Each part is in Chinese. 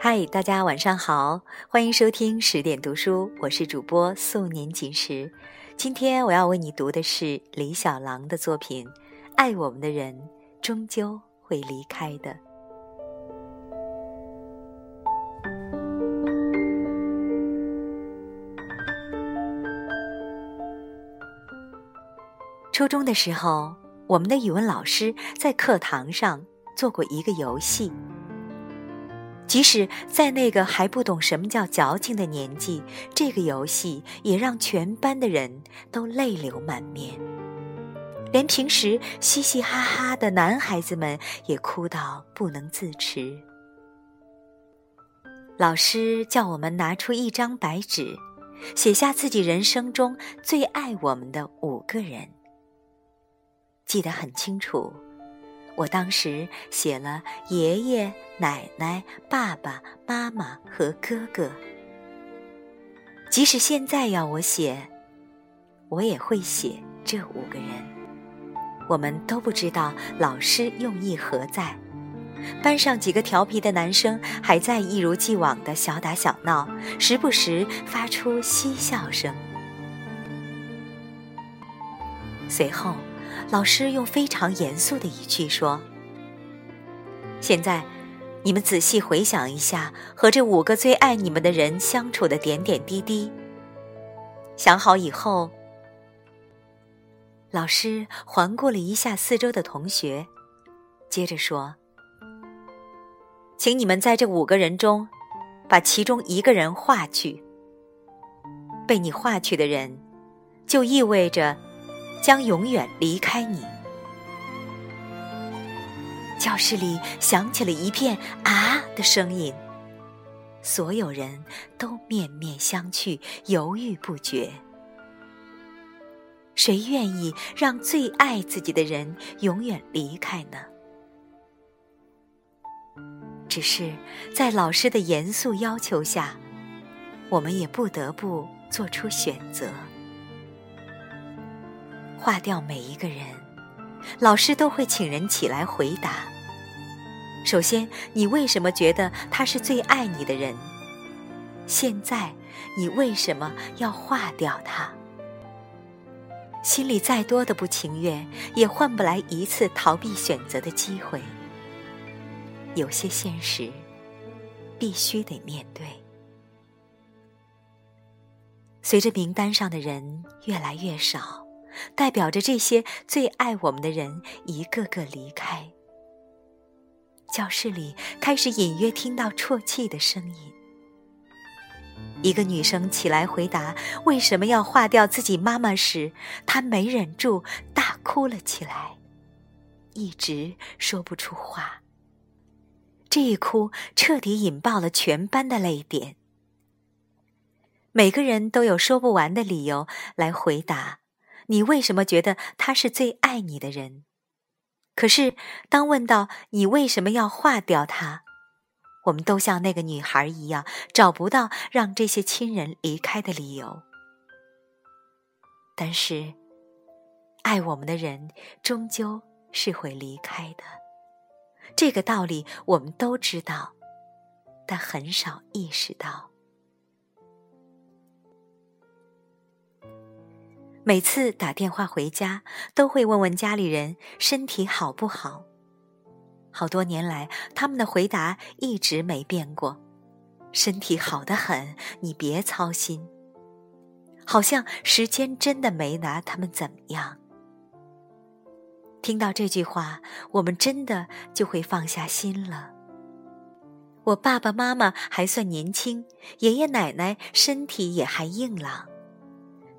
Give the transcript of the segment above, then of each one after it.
嗨，大家晚上好，欢迎收听十点读书，我是主播素年锦时。今天我要为你读的是李小狼的作品《爱我们的人终究会离开的》。初中的时候，我们的语文老师在课堂上做过一个游戏。即使在那个还不懂什么叫矫情的年纪，这个游戏也让全班的人都泪流满面，连平时嘻嘻哈哈的男孩子们也哭到不能自持。老师叫我们拿出一张白纸，写下自己人生中最爱我们的五个人，记得很清楚。我当时写了爷爷、奶奶、爸爸妈妈和哥哥。即使现在要我写，我也会写这五个人。我们都不知道老师用意何在。班上几个调皮的男生还在一如既往的小打小闹，时不时发出嬉笑声。随后。老师用非常严肃的语气说：“现在，你们仔细回想一下和这五个最爱你们的人相处的点点滴滴。想好以后，老师环顾了一下四周的同学，接着说：‘请你们在这五个人中，把其中一个人划去。被你划去的人，就意味着……’”将永远离开你。教室里响起了一片“啊”的声音，所有人都面面相觑，犹豫不决。谁愿意让最爱自己的人永远离开呢？只是在老师的严肃要求下，我们也不得不做出选择。划掉每一个人，老师都会请人起来回答。首先，你为什么觉得他是最爱你的人？现在，你为什么要划掉他？心里再多的不情愿，也换不来一次逃避选择的机会。有些现实，必须得面对。随着名单上的人越来越少。代表着这些最爱我们的人一个个离开。教室里开始隐约听到啜泣的声音。一个女生起来回答为什么要划掉自己妈妈时，她没忍住大哭了起来，一直说不出话。这一哭彻底引爆了全班的泪点。每个人都有说不完的理由来回答。你为什么觉得他是最爱你的人？可是，当问到你为什么要划掉他，我们都像那个女孩一样，找不到让这些亲人离开的理由。但是，爱我们的人终究是会离开的，这个道理我们都知道，但很少意识到。每次打电话回家，都会问问家里人身体好不好。好多年来，他们的回答一直没变过：“身体好得很，你别操心。”好像时间真的没拿他们怎么样。听到这句话，我们真的就会放下心了。我爸爸妈妈还算年轻，爷爷奶奶身体也还硬朗。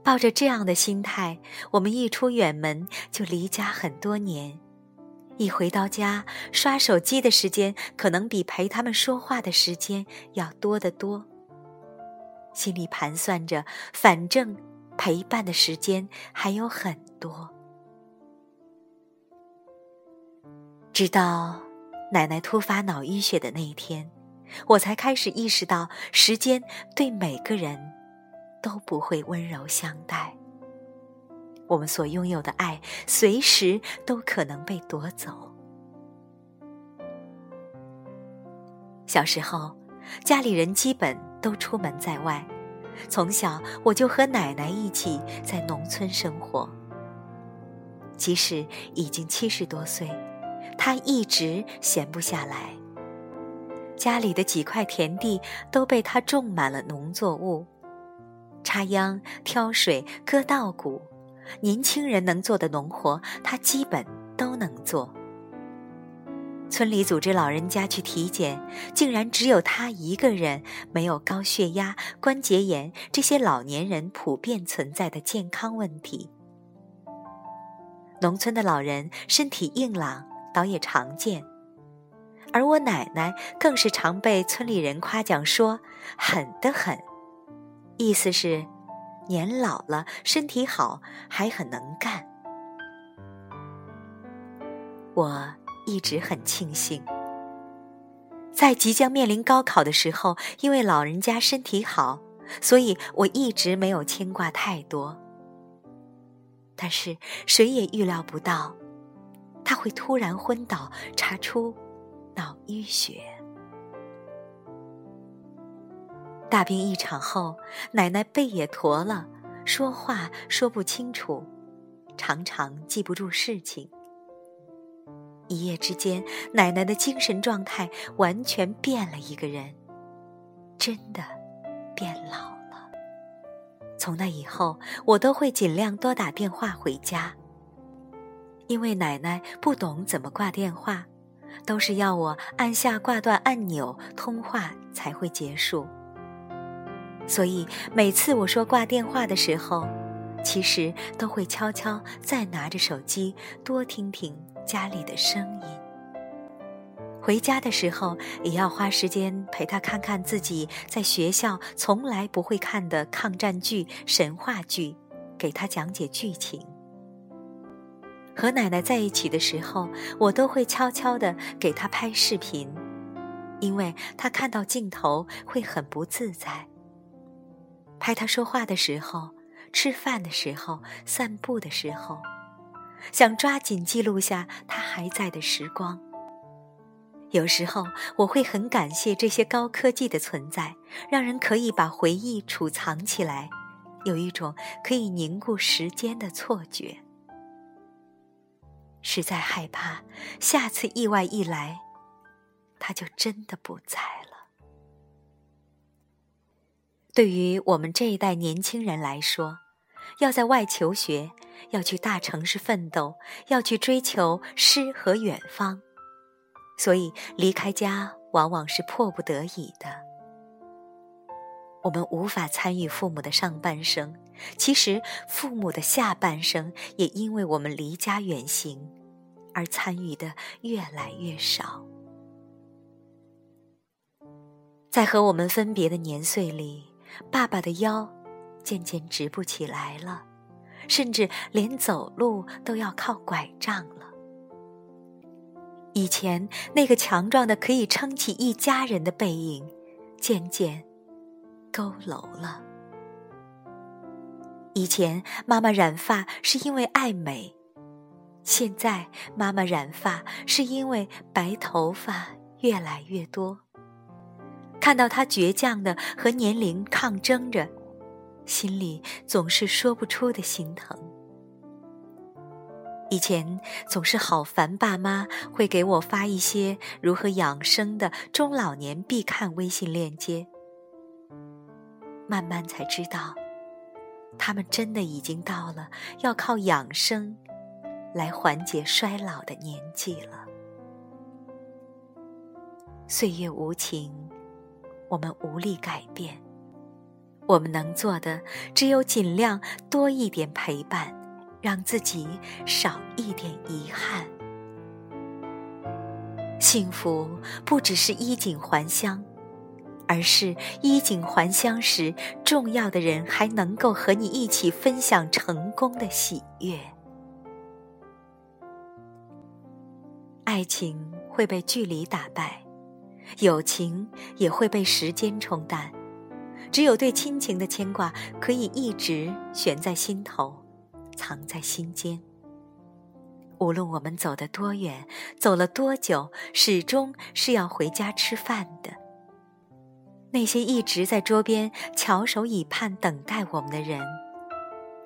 抱着这样的心态，我们一出远门就离家很多年，一回到家，刷手机的时间可能比陪他们说话的时间要多得多。心里盘算着，反正陪伴的时间还有很多。直到奶奶突发脑淤血的那一天，我才开始意识到，时间对每个人。都不会温柔相待。我们所拥有的爱，随时都可能被夺走。小时候，家里人基本都出门在外，从小我就和奶奶一起在农村生活。即使已经七十多岁，她一直闲不下来。家里的几块田地都被她种满了农作物，插秧、挑水、割稻谷，年轻人能做的农活，他基本都能做。村里组织老人家去体检，竟然只有他一个人没有高血压、关节炎这些老年人普遍存在的健康问题。农村的老人身体硬朗，倒也常见，而我奶奶更是常被村里人夸奖说狠得很，意思是年老了身体好，还很能干。我。一直很庆幸，在即将面临高考的时候，因为老人家身体好，所以我一直没有牵挂太多。但是谁也预料不到，他会突然昏倒，查出脑淤血。大病一场后，奶奶背也驼了，说话说不清楚，常常记不住事情。一夜之间，奶奶的精神状态完全变了一个人，真的变老了。从那以后，我都会尽量多打电话回家，因为奶奶不懂怎么挂电话，都是要我按下挂断按钮，通话才会结束。所以每次我说挂电话的时候，其实都会悄悄再拿着手机多听听。家里的声音。回家的时候，也要花时间陪他看看自己在学校从来不会看的抗战剧、神话剧，给他讲解剧情。和奶奶在一起的时候，我都会悄悄的给他拍视频，因为他看到镜头会很不自在。拍他说话的时候，吃饭的时候，散步的时候。想抓紧记录下他还在的时光。有时候我会很感谢这些高科技的存在，让人可以把回忆储藏起来，有一种可以凝固时间的错觉。实在害怕下次意外一来，他就真的不在对于我们这一代年轻人来说，要在外求学。要去大城市奋斗，要去追求诗和远方，所以离开家往往是迫不得已的。我们无法参与父母的上半生，其实父母的下半生也因为我们离家远行，而参与的越来越少。在和我们分别的年岁里，爸爸的腰渐渐直不起来了。甚至连走路都要靠拐杖了。以前那个强壮的可以撑起一家人的背影，渐渐佝偻了。以前妈妈染发是因为爱美，现在妈妈染发是因为白头发越来越多。看到他倔强的和年龄抗争着。心里总是说不出的心疼。以前总是好烦，爸妈会给我发一些如何养生的中老年必看微信链接。慢慢才知道，他们真的已经到了要靠养生来缓解衰老的年纪了。岁月无情，我们无力改变。我们能做的只有尽量多一点陪伴，让自己少一点遗憾。幸福不只是衣锦还乡，而是衣锦还乡时，重要的人还能够和你一起分享成功的喜悦。爱情会被距离打败，友情也会被时间冲淡。只有对亲情的牵挂，可以一直悬在心头，藏在心间。无论我们走得多远，走了多久，始终是要回家吃饭的。那些一直在桌边翘首以盼等待我们的人，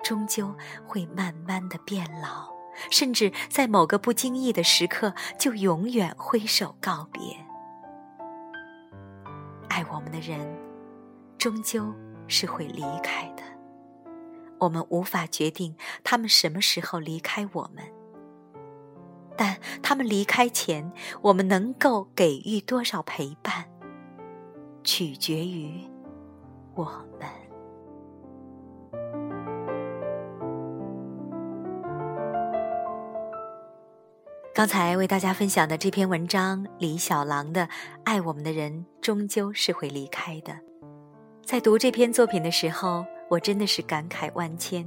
终究会慢慢的变老，甚至在某个不经意的时刻就永远挥手告别。爱我们的人，终究是会离开的。我们无法决定他们什么时候离开我们，但他们离开前，我们能够给予多少陪伴？取决于我们。刚才为大家分享的这篇文章，李小狼的《爱我们的人终究是会离开的》。在读这篇作品的时候，我真的是感慨万千。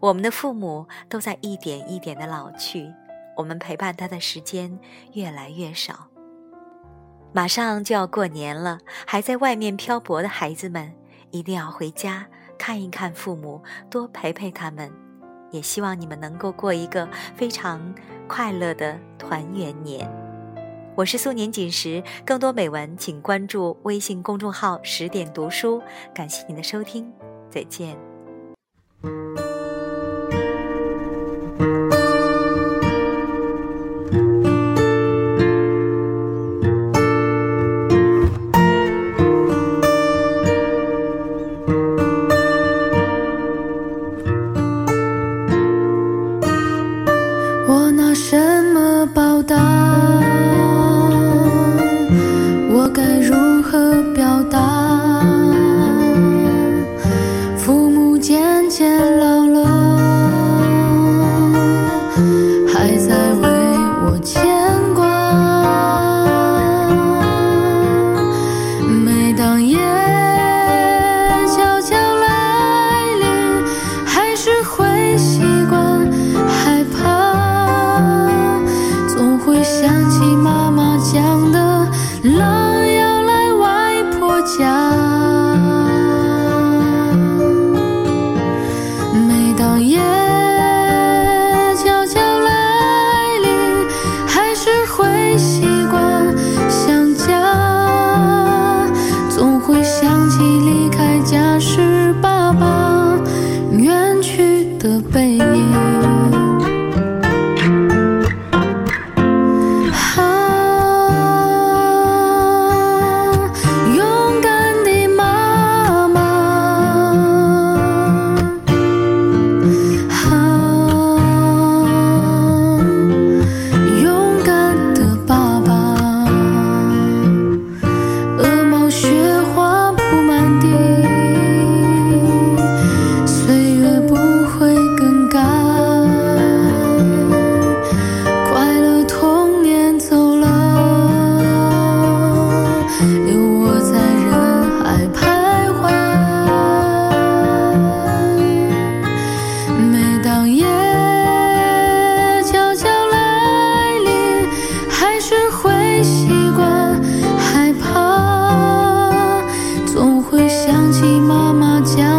我们的父母都在一点一点的老去，我们陪伴他的时间越来越少。马上就要过年了，还在外面漂泊的孩子们，一定要回家看一看父母，多陪陪他们。也希望你们能够过一个非常快乐的团圆年。我是素年锦时，更多美文请关注微信公众号“十点读书”。感谢您的收听，再见。我拿什么报答？的背影。总会想起妈妈讲